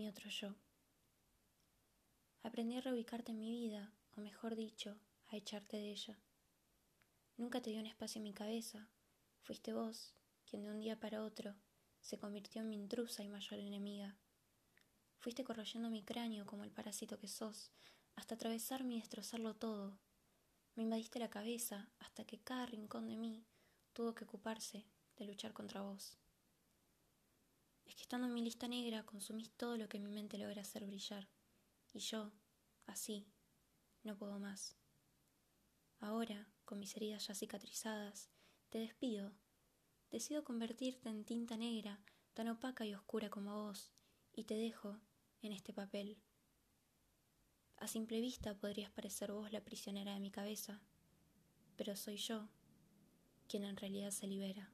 mi otro yo. Aprendí a reubicarte en mi vida, o mejor dicho, a echarte de ella. Nunca te dio un espacio en mi cabeza, fuiste vos quien de un día para otro se convirtió en mi intrusa y mayor enemiga. Fuiste corroyendo mi cráneo como el parásito que sos, hasta atravesarme y destrozarlo todo. Me invadiste la cabeza hasta que cada rincón de mí tuvo que ocuparse de luchar contra vos. Estando en mi lista negra consumís todo lo que mi mente logra hacer brillar, y yo, así, no puedo más. Ahora, con mis heridas ya cicatrizadas, te despido. Decido convertirte en tinta negra, tan opaca y oscura como vos, y te dejo en este papel. A simple vista podrías parecer vos la prisionera de mi cabeza, pero soy yo quien en realidad se libera.